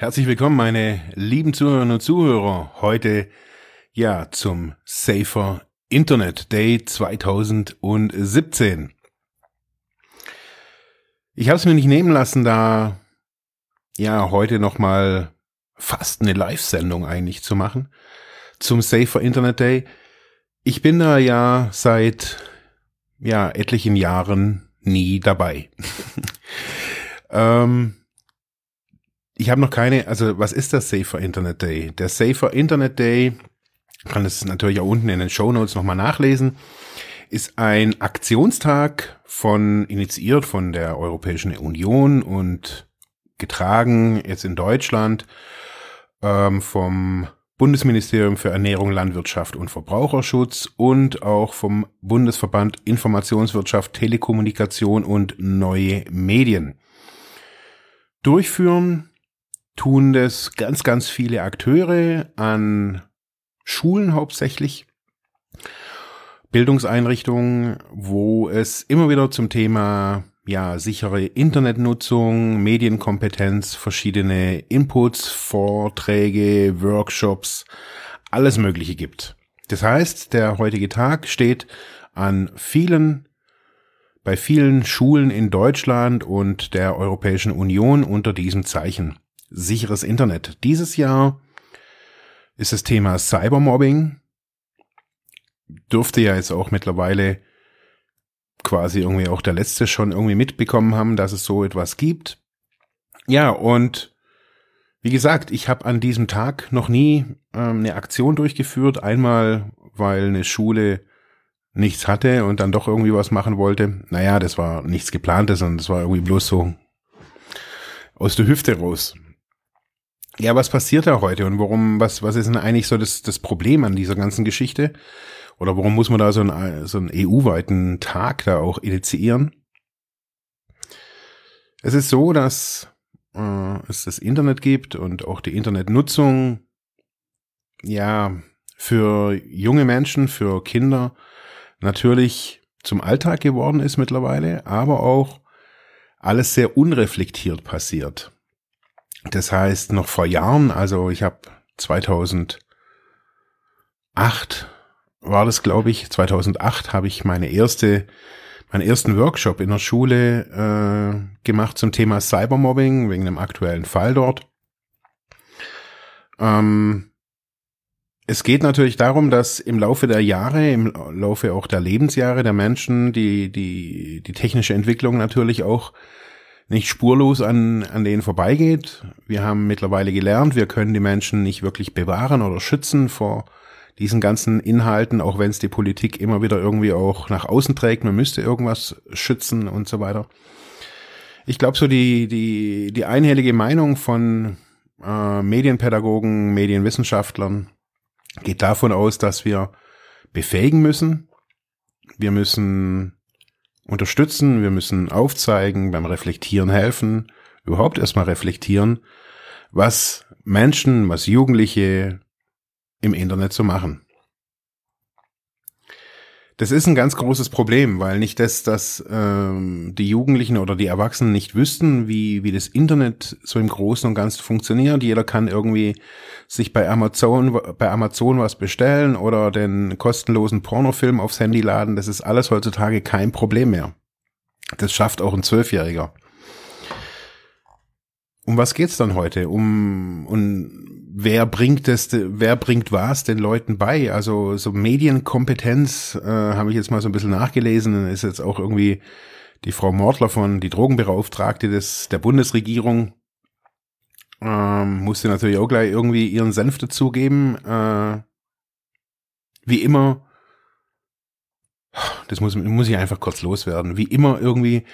Herzlich willkommen, meine lieben Zuhörerinnen und Zuhörer. Heute ja zum Safer Internet Day 2017. Ich habe es mir nicht nehmen lassen, da ja heute noch mal fast eine Live-Sendung eigentlich zu machen zum Safer Internet Day. Ich bin da ja seit ja etlichen Jahren nie dabei. ähm, ich habe noch keine, also was ist der Safer Internet Day? Der Safer Internet Day, kann es natürlich auch unten in den Show Notes nochmal nachlesen, ist ein Aktionstag von, initiiert von der Europäischen Union und getragen jetzt in Deutschland ähm, vom Bundesministerium für Ernährung, Landwirtschaft und Verbraucherschutz und auch vom Bundesverband Informationswirtschaft, Telekommunikation und neue Medien. Durchführen tun das ganz, ganz viele Akteure an Schulen hauptsächlich, Bildungseinrichtungen, wo es immer wieder zum Thema ja, sichere Internetnutzung, Medienkompetenz, verschiedene Inputs, Vorträge, Workshops, alles Mögliche gibt. Das heißt, der heutige Tag steht an vielen, bei vielen Schulen in Deutschland und der Europäischen Union unter diesem Zeichen sicheres Internet. Dieses Jahr ist das Thema Cybermobbing. Dürfte ja jetzt auch mittlerweile quasi irgendwie auch der letzte schon irgendwie mitbekommen haben, dass es so etwas gibt. Ja, und wie gesagt, ich habe an diesem Tag noch nie ähm, eine Aktion durchgeführt. Einmal, weil eine Schule nichts hatte und dann doch irgendwie was machen wollte. Naja, das war nichts geplantes, sondern das war irgendwie bloß so aus der Hüfte raus. Ja, was passiert da heute und warum, was, was ist denn eigentlich so das, das Problem an dieser ganzen Geschichte? Oder warum muss man da so einen, so einen EU-weiten Tag da auch initiieren? Es ist so, dass äh, es das Internet gibt und auch die Internetnutzung, ja, für junge Menschen, für Kinder natürlich zum Alltag geworden ist mittlerweile, aber auch alles sehr unreflektiert passiert. Das heißt, noch vor Jahren, also ich habe 2008 war das, glaube ich, 2008 habe ich meine erste, meinen ersten Workshop in der Schule äh, gemacht zum Thema Cybermobbing, wegen einem aktuellen Fall dort. Ähm, es geht natürlich darum, dass im Laufe der Jahre, im Laufe auch der Lebensjahre der Menschen die, die, die technische Entwicklung natürlich auch nicht spurlos an, an denen vorbeigeht. Wir haben mittlerweile gelernt, wir können die Menschen nicht wirklich bewahren oder schützen vor diesen ganzen Inhalten, auch wenn es die Politik immer wieder irgendwie auch nach außen trägt, man müsste irgendwas schützen und so weiter. Ich glaube, so die, die, die einhellige Meinung von äh, Medienpädagogen, Medienwissenschaftlern geht davon aus, dass wir befähigen müssen. Wir müssen unterstützen, wir müssen aufzeigen, beim Reflektieren helfen, überhaupt erstmal reflektieren, was Menschen, was Jugendliche im Internet so machen. Das ist ein ganz großes Problem, weil nicht das, dass ähm, die Jugendlichen oder die Erwachsenen nicht wüssten, wie, wie das Internet so im Großen und Ganzen funktioniert. Jeder kann irgendwie sich bei Amazon, bei Amazon was bestellen oder den kostenlosen Pornofilm aufs Handy laden. Das ist alles heutzutage kein Problem mehr. Das schafft auch ein Zwölfjähriger. Um was geht's dann heute? Um, um wer bringt das, wer bringt was den Leuten bei? Also so Medienkompetenz äh, habe ich jetzt mal so ein bisschen nachgelesen. Ist jetzt auch irgendwie die Frau Mortler von die Drogenbeauftragte des der Bundesregierung ähm, musste natürlich auch gleich irgendwie ihren Senf dazugeben. Äh, wie immer, das muss, muss ich einfach kurz loswerden. Wie immer irgendwie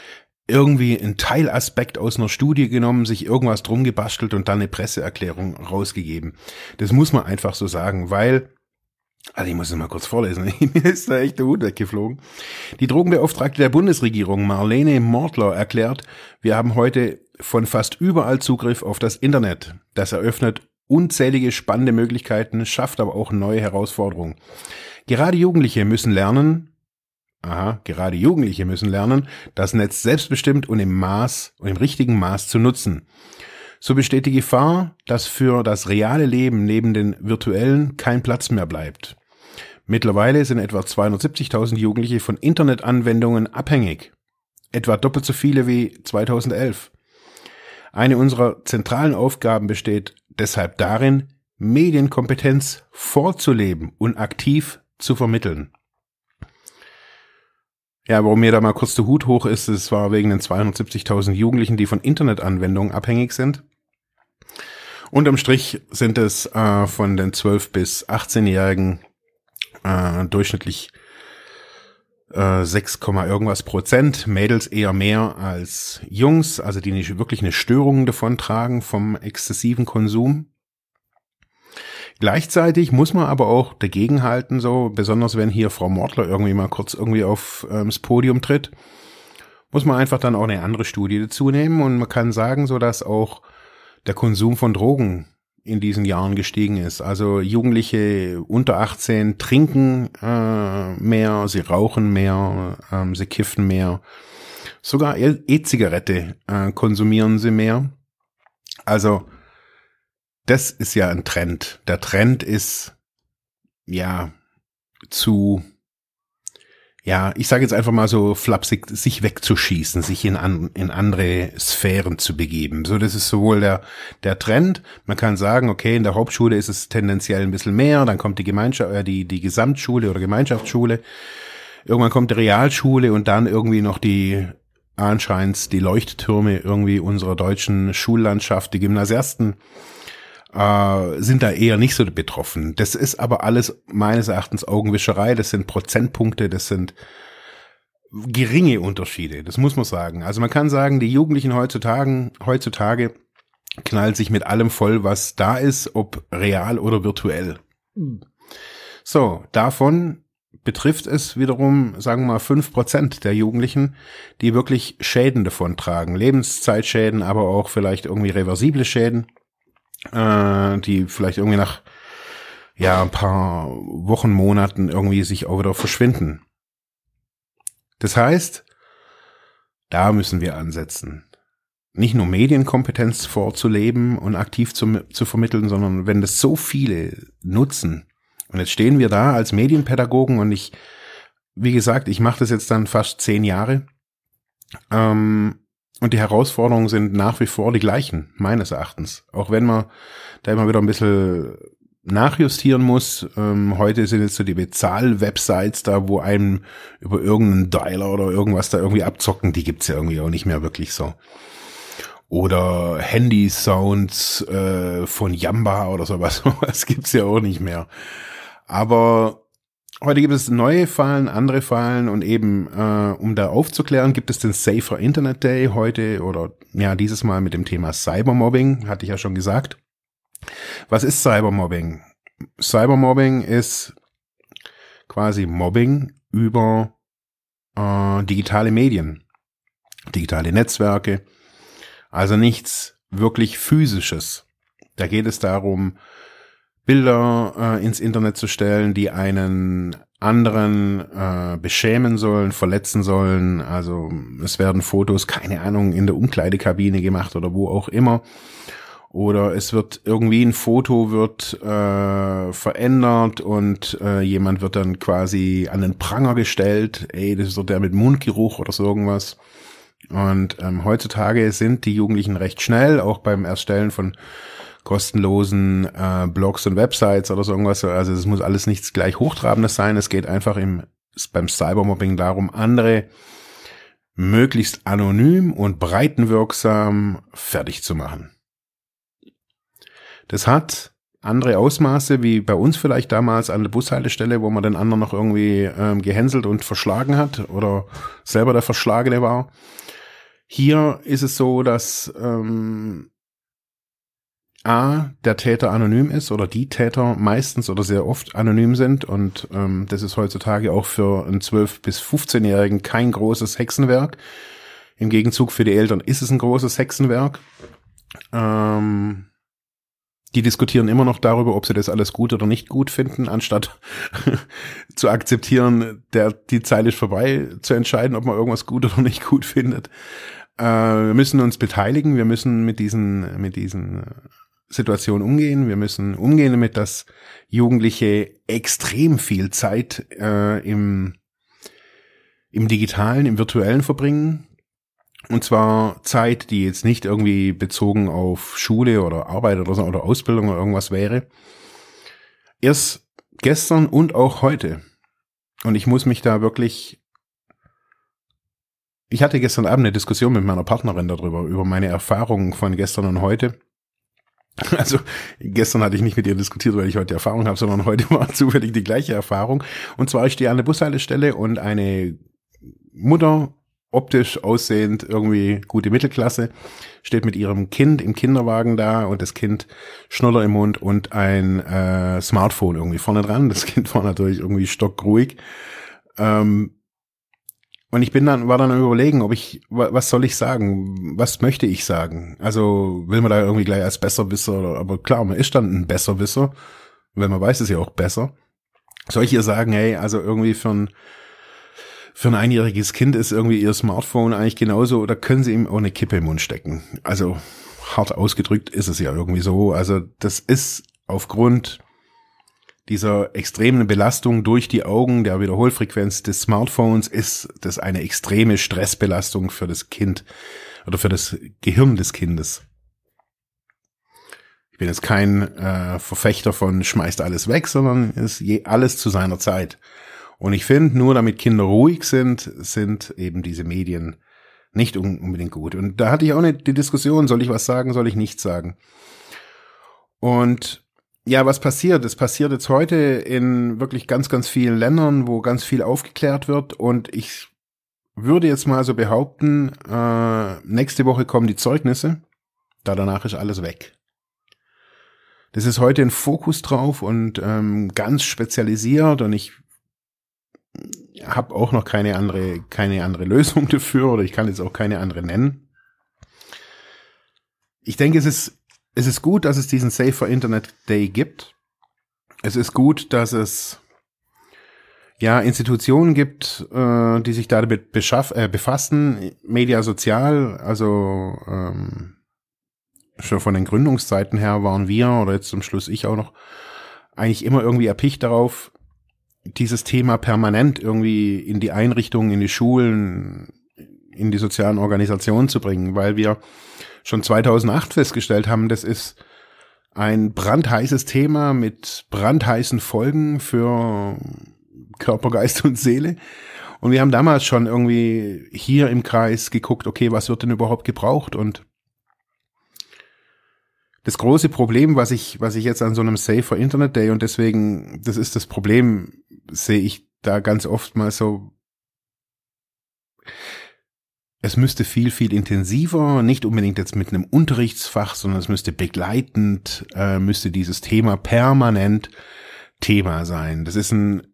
irgendwie ein Teilaspekt aus einer Studie genommen, sich irgendwas drum gebastelt und dann eine Presseerklärung rausgegeben. Das muss man einfach so sagen, weil also ich muss es mal kurz vorlesen. Mir ist da echt der Hut weggeflogen. Die Drogenbeauftragte der Bundesregierung, Marlene Mortler, erklärt, wir haben heute von fast überall Zugriff auf das Internet. Das eröffnet unzählige spannende Möglichkeiten, schafft aber auch neue Herausforderungen. Gerade Jugendliche müssen lernen, aha, gerade Jugendliche müssen lernen, das Netz selbstbestimmt und im Maß und im richtigen Maß zu nutzen. So besteht die Gefahr, dass für das reale Leben neben den virtuellen kein Platz mehr bleibt. Mittlerweile sind etwa 270.000 Jugendliche von Internetanwendungen abhängig. Etwa doppelt so viele wie 2011. Eine unserer zentralen Aufgaben besteht deshalb darin, Medienkompetenz vorzuleben und aktiv zu vermitteln. Ja, warum mir da mal kurz der Hut hoch ist, es war wegen den 270.000 Jugendlichen, die von Internetanwendungen abhängig sind. Unterm Strich sind es äh, von den 12 bis 18-Jährigen äh, durchschnittlich äh, 6, irgendwas Prozent. Mädels eher mehr als Jungs, also die nicht wirklich eine Störung davon tragen vom exzessiven Konsum. Gleichzeitig muss man aber auch dagegenhalten, so besonders wenn hier Frau Mortler irgendwie mal kurz irgendwie aufs ähm, Podium tritt, muss man einfach dann auch eine andere Studie dazu nehmen und man kann sagen, so dass auch der Konsum von Drogen in diesen Jahren gestiegen ist. Also Jugendliche unter 18 trinken äh, mehr, sie rauchen mehr, ähm, sie kiffen mehr, sogar E-Zigarette äh, konsumieren sie mehr. Also das ist ja ein Trend. Der Trend ist ja zu ja, ich sage jetzt einfach mal so flapsig, sich wegzuschießen, sich in, an, in andere Sphären zu begeben. So, das ist sowohl der, der Trend. Man kann sagen, okay, in der Hauptschule ist es tendenziell ein bisschen mehr, dann kommt die Gemeinschaft, äh, die, die Gesamtschule oder Gemeinschaftsschule. Irgendwann kommt die Realschule und dann irgendwie noch die anscheinend die Leuchttürme irgendwie unserer deutschen Schullandschaft, die Gymnasiasten äh, sind da eher nicht so betroffen. Das ist aber alles meines Erachtens Augenwischerei. Das sind Prozentpunkte, das sind geringe Unterschiede. Das muss man sagen. Also man kann sagen, die Jugendlichen heutzutage, heutzutage knallt sich mit allem voll, was da ist, ob real oder virtuell. So, davon betrifft es wiederum, sagen wir mal, fünf Prozent der Jugendlichen, die wirklich Schäden davon tragen. Lebenszeitschäden, aber auch vielleicht irgendwie reversible Schäden äh, die vielleicht irgendwie nach ja ein paar Wochen, Monaten irgendwie sich auch wieder verschwinden. Das heißt, da müssen wir ansetzen. Nicht nur Medienkompetenz vorzuleben und aktiv zu, zu vermitteln, sondern wenn das so viele nutzen, und jetzt stehen wir da als Medienpädagogen und ich, wie gesagt, ich mache das jetzt dann fast zehn Jahre, ähm, und die Herausforderungen sind nach wie vor die gleichen, meines Erachtens. Auch wenn man da immer wieder ein bisschen nachjustieren muss. Ähm, heute sind jetzt so die Bezahl-Websites da, wo einem über irgendeinen Dialer oder irgendwas da irgendwie abzocken, die gibt's ja irgendwie auch nicht mehr wirklich so. Oder Handy-Sounds äh, von Yamba oder sowas, sowas gibt's ja auch nicht mehr. Aber Heute gibt es neue Fallen, andere Fallen und eben, äh, um da aufzuklären, gibt es den Safer Internet Day heute oder ja, dieses Mal mit dem Thema Cybermobbing, hatte ich ja schon gesagt. Was ist Cybermobbing? Cybermobbing ist quasi Mobbing über äh, digitale Medien, digitale Netzwerke, also nichts wirklich physisches. Da geht es darum, Bilder äh, ins Internet zu stellen, die einen anderen äh, beschämen sollen, verletzen sollen. Also es werden Fotos, keine Ahnung, in der Umkleidekabine gemacht oder wo auch immer. Oder es wird irgendwie ein Foto wird äh, verändert und äh, jemand wird dann quasi an den Pranger gestellt. Ey, das ist doch der mit Mundgeruch oder so irgendwas. Und ähm, heutzutage sind die Jugendlichen recht schnell, auch beim Erstellen von kostenlosen äh, Blogs und Websites oder so irgendwas. Also es muss alles nichts gleich Hochtrabendes sein. Es geht einfach im, beim Cybermobbing darum, andere möglichst anonym und breitenwirksam fertig zu machen. Das hat andere Ausmaße, wie bei uns vielleicht damals an der Bushaltestelle, wo man den anderen noch irgendwie ähm, gehänselt und verschlagen hat oder selber der Verschlagene war. Hier ist es so, dass ähm, A, der Täter anonym ist oder die Täter meistens oder sehr oft anonym sind und ähm, das ist heutzutage auch für einen 12- bis 15-Jährigen kein großes Hexenwerk. Im Gegenzug für die Eltern ist es ein großes Hexenwerk. Ähm, die diskutieren immer noch darüber, ob sie das alles gut oder nicht gut finden, anstatt zu akzeptieren, der, die Zeit ist vorbei, zu entscheiden, ob man irgendwas gut oder nicht gut findet. Äh, wir müssen uns beteiligen, wir müssen mit diesen, mit diesen Situation umgehen. Wir müssen umgehen damit, dass Jugendliche extrem viel Zeit äh, im, im digitalen, im virtuellen verbringen. Und zwar Zeit, die jetzt nicht irgendwie bezogen auf Schule oder Arbeit oder, so, oder Ausbildung oder irgendwas wäre. Erst gestern und auch heute. Und ich muss mich da wirklich ich hatte gestern Abend eine Diskussion mit meiner Partnerin darüber, über meine Erfahrungen von gestern und heute. Also gestern hatte ich nicht mit ihr diskutiert, weil ich heute Erfahrung habe, sondern heute war zufällig die gleiche Erfahrung. Und zwar ich stehe an der Bushaltestelle und eine Mutter, optisch aussehend, irgendwie gute Mittelklasse, steht mit ihrem Kind im Kinderwagen da und das Kind Schnuller im Mund und ein äh, Smartphone irgendwie vorne dran. Das Kind war natürlich irgendwie stockruhig. Ähm, und ich bin dann, war dann überlegen, ob ich, was soll ich sagen? Was möchte ich sagen? Also, will man da irgendwie gleich als Besserwisser oder, aber klar, man ist dann ein Besserwisser, weil man weiß es ja auch besser. Soll ich ihr sagen, hey, also irgendwie für ein, für ein einjähriges Kind ist irgendwie ihr Smartphone eigentlich genauso, oder können sie ihm auch eine Kippe im Mund stecken? Also, hart ausgedrückt ist es ja irgendwie so. Also, das ist aufgrund dieser extremen Belastung durch die Augen der Wiederholfrequenz des Smartphones ist das eine extreme Stressbelastung für das Kind oder für das Gehirn des Kindes. Ich bin jetzt kein äh, Verfechter von schmeißt alles weg, sondern ist je alles zu seiner Zeit. Und ich finde, nur damit Kinder ruhig sind, sind eben diese Medien nicht unbedingt gut. Und da hatte ich auch nicht die Diskussion, soll ich was sagen, soll ich nichts sagen. Und ja, was passiert? Es passiert jetzt heute in wirklich ganz, ganz vielen Ländern, wo ganz viel aufgeklärt wird. Und ich würde jetzt mal so behaupten, äh, nächste Woche kommen die Zeugnisse. Da danach ist alles weg. Das ist heute ein Fokus drauf und ähm, ganz spezialisiert und ich habe auch noch keine andere, keine andere Lösung dafür oder ich kann jetzt auch keine andere nennen. Ich denke, es ist es ist gut, dass es diesen Safer Internet Day gibt. Es ist gut, dass es ja Institutionen gibt, äh, die sich damit beschaff, äh, befassen. Media Sozial, also ähm, schon von den Gründungszeiten her waren wir oder jetzt zum Schluss ich auch noch eigentlich immer irgendwie erpicht darauf, dieses Thema permanent irgendwie in die Einrichtungen, in die Schulen, in die sozialen Organisationen zu bringen, weil wir schon 2008 festgestellt haben, das ist ein brandheißes Thema mit brandheißen Folgen für Körper, Geist und Seele. Und wir haben damals schon irgendwie hier im Kreis geguckt, okay, was wird denn überhaupt gebraucht? Und das große Problem, was ich, was ich jetzt an so einem Safer Internet Day und deswegen, das ist das Problem, sehe ich da ganz oft mal so es müsste viel, viel intensiver, nicht unbedingt jetzt mit einem Unterrichtsfach, sondern es müsste begleitend, äh, müsste dieses Thema permanent Thema sein. Das ist ein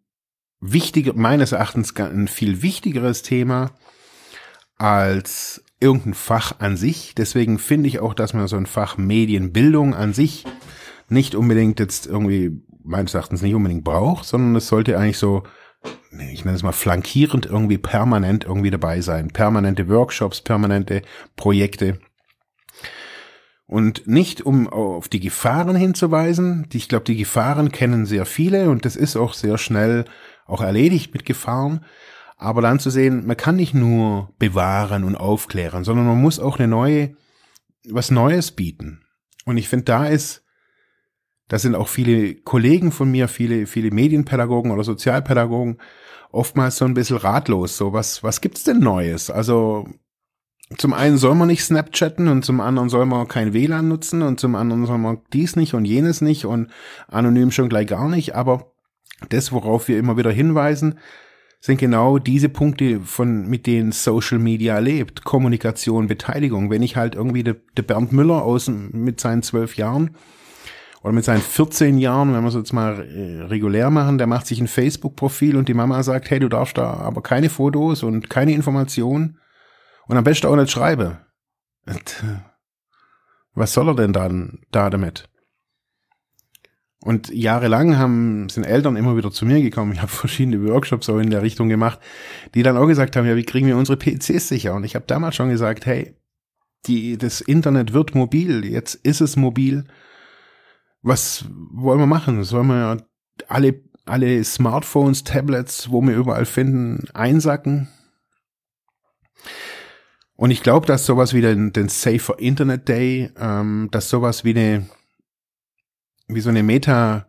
wichtiger, meines Erachtens ein viel wichtigeres Thema als irgendein Fach an sich. Deswegen finde ich auch, dass man so ein Fach Medienbildung an sich nicht unbedingt jetzt irgendwie meines Erachtens nicht unbedingt braucht, sondern es sollte eigentlich so ich nenne es mal flankierend irgendwie permanent irgendwie dabei sein. Permanente Workshops, permanente Projekte. Und nicht um auf die Gefahren hinzuweisen. Ich glaube, die Gefahren kennen sehr viele und das ist auch sehr schnell auch erledigt mit Gefahren. Aber dann zu sehen, man kann nicht nur bewahren und aufklären, sondern man muss auch eine neue, was Neues bieten. Und ich finde, da ist da sind auch viele Kollegen von mir, viele, viele Medienpädagogen oder Sozialpädagogen oftmals so ein bisschen ratlos. So, was, was gibt's denn Neues? Also, zum einen soll man nicht Snapchatten und zum anderen soll man kein WLAN nutzen und zum anderen soll man dies nicht und jenes nicht und anonym schon gleich gar nicht. Aber das, worauf wir immer wieder hinweisen, sind genau diese Punkte, von, mit denen Social Media lebt. Kommunikation, Beteiligung. Wenn ich halt irgendwie der de Bernd Müller aus, mit seinen zwölf Jahren oder mit seinen 14 Jahren, wenn wir es jetzt mal äh, regulär machen, der macht sich ein Facebook-Profil und die Mama sagt, hey, du darfst da aber keine Fotos und keine Informationen und am besten auch nicht schreiben. Äh, was soll er denn dann da damit? Und jahrelang haben, sind Eltern immer wieder zu mir gekommen. Ich habe verschiedene Workshops auch in der Richtung gemacht, die dann auch gesagt haben, ja, wie kriegen wir unsere PCs sicher? Und ich habe damals schon gesagt, hey, die, das Internet wird mobil, jetzt ist es mobil. Was wollen wir machen? Sollen wir alle, alle Smartphones, Tablets, wo wir überall finden, einsacken? Und ich glaube, dass sowas wie den, den Safer Internet Day, ähm, dass sowas wie eine wie so eine Meta-Vision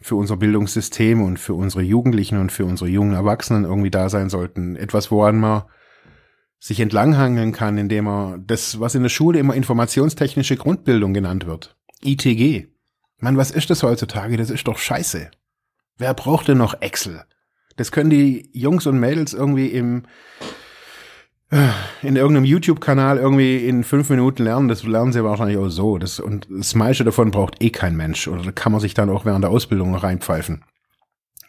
für unser Bildungssystem und für unsere Jugendlichen und für unsere jungen Erwachsenen irgendwie da sein sollten. Etwas, woran man sich entlanghangeln kann, indem man das, was in der Schule immer informationstechnische Grundbildung genannt wird. ITG. Mann, was ist das heutzutage? Das ist doch scheiße. Wer braucht denn noch Excel? Das können die Jungs und Mädels irgendwie im in irgendeinem YouTube-Kanal irgendwie in fünf Minuten lernen, das lernen sie wahrscheinlich auch so. Das, und das meiste davon braucht eh kein Mensch. Oder da kann man sich dann auch während der Ausbildung noch reinpfeifen.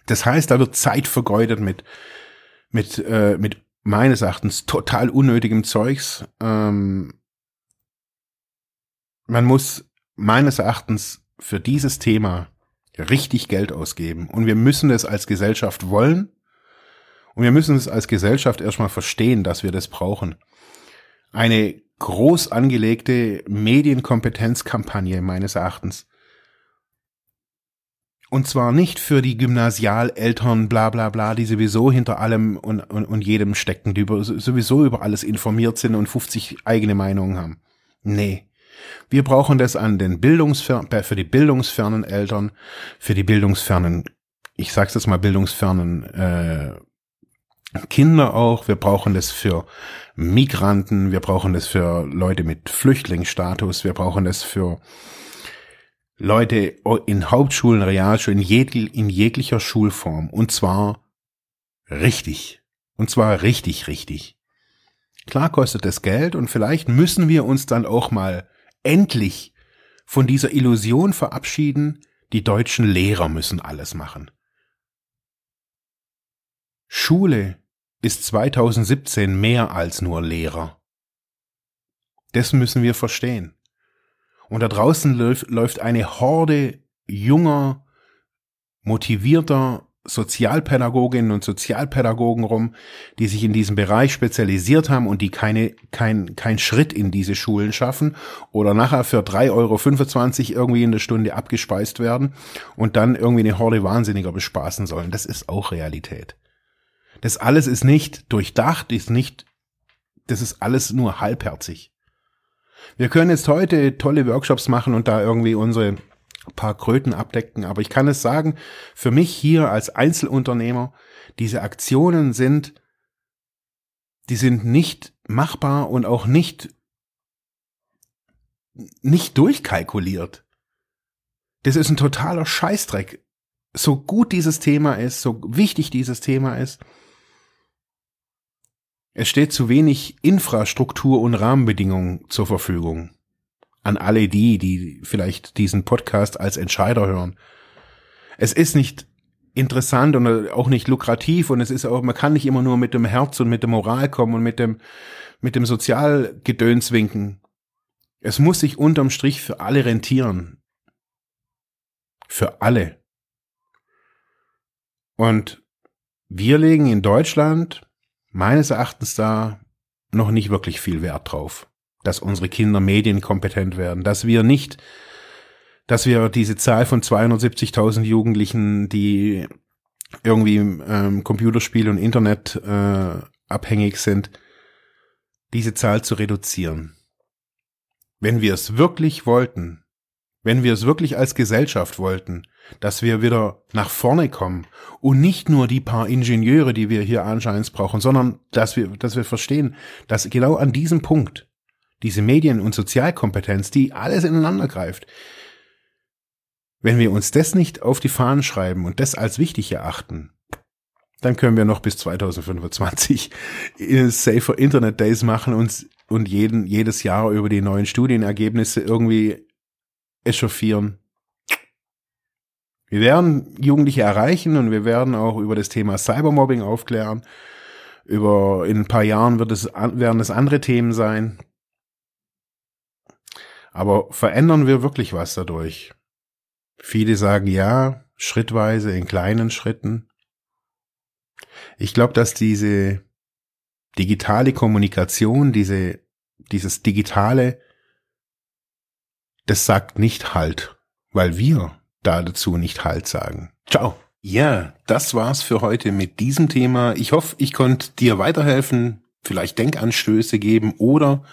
Das heißt, da wird Zeit vergeudet mit, mit, äh, mit meines Erachtens total unnötigem Zeugs. Ähm, man muss meines Erachtens für dieses Thema richtig Geld ausgeben. Und wir müssen es als Gesellschaft wollen und wir müssen es als Gesellschaft erstmal verstehen, dass wir das brauchen. Eine groß angelegte Medienkompetenzkampagne meines Erachtens. Und zwar nicht für die Gymnasialeltern, bla bla bla, die sowieso hinter allem und, und, und jedem stecken, die über, sowieso über alles informiert sind und 50 eigene Meinungen haben. Nee. Wir brauchen das an den Bildungsfer für die bildungsfernen Eltern, für die bildungsfernen, ich sag's jetzt mal bildungsfernen äh, Kinder auch, wir brauchen das für Migranten, wir brauchen das für Leute mit Flüchtlingsstatus, wir brauchen das für Leute in Hauptschulen, Realschulen, in, jeg in jeglicher Schulform. Und zwar richtig. Und zwar richtig, richtig. Klar kostet es Geld und vielleicht müssen wir uns dann auch mal endlich von dieser Illusion verabschieden, die deutschen Lehrer müssen alles machen. Schule ist 2017 mehr als nur Lehrer. Das müssen wir verstehen. Und da draußen läuft, läuft eine Horde junger, motivierter Sozialpädagoginnen und Sozialpädagogen rum, die sich in diesem Bereich spezialisiert haben und die keine, kein, kein Schritt in diese Schulen schaffen oder nachher für 3,25 Euro irgendwie in der Stunde abgespeist werden und dann irgendwie eine Horde Wahnsinniger bespaßen sollen. Das ist auch Realität. Das alles ist nicht durchdacht, ist nicht, das ist alles nur halbherzig. Wir können jetzt heute tolle Workshops machen und da irgendwie unsere paar Kröten abdecken, aber ich kann es sagen, für mich hier als Einzelunternehmer, diese Aktionen sind, die sind nicht machbar und auch nicht, nicht durchkalkuliert. Das ist ein totaler Scheißdreck. So gut dieses Thema ist, so wichtig dieses Thema ist, es steht zu wenig Infrastruktur und Rahmenbedingungen zur Verfügung. An alle die, die vielleicht diesen Podcast als Entscheider hören. Es ist nicht interessant und auch nicht lukrativ und es ist auch, man kann nicht immer nur mit dem Herz und mit der Moral kommen und mit dem, mit dem Sozialgedöns winken. Es muss sich unterm Strich für alle rentieren. Für alle. Und wir legen in Deutschland meines Erachtens da noch nicht wirklich viel Wert drauf, dass unsere Kinder medienkompetent werden, dass wir nicht, dass wir diese Zahl von 270.000 Jugendlichen, die irgendwie ähm, Computerspiel und Internet äh, abhängig sind, diese Zahl zu reduzieren. Wenn wir es wirklich wollten, wenn wir es wirklich als Gesellschaft wollten, dass wir wieder nach vorne kommen und nicht nur die paar Ingenieure, die wir hier anscheinend brauchen, sondern dass wir, dass wir verstehen, dass genau an diesem Punkt diese Medien- und Sozialkompetenz, die alles ineinander greift, wenn wir uns das nicht auf die Fahnen schreiben und das als wichtig erachten, dann können wir noch bis 2025 Safer Internet Days machen und, und jeden, jedes Jahr über die neuen Studienergebnisse irgendwie echauffieren. Wir werden Jugendliche erreichen und wir werden auch über das Thema Cybermobbing aufklären. Über in ein paar Jahren wird es, werden es andere Themen sein. Aber verändern wir wirklich was dadurch? Viele sagen ja, schrittweise, in kleinen Schritten. Ich glaube, dass diese digitale Kommunikation, diese, dieses digitale, das sagt nicht Halt, weil wir da dazu nicht Halt sagen. Ciao. Ja, das war's für heute mit diesem Thema. Ich hoffe, ich konnte dir weiterhelfen, vielleicht Denkanstöße geben oder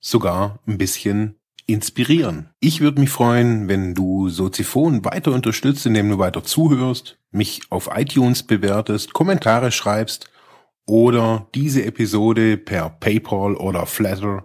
sogar ein bisschen inspirieren. Ich würde mich freuen, wenn du Soziphon weiter unterstützt, indem du weiter zuhörst, mich auf iTunes bewertest, Kommentare schreibst oder diese Episode per PayPal oder Flatter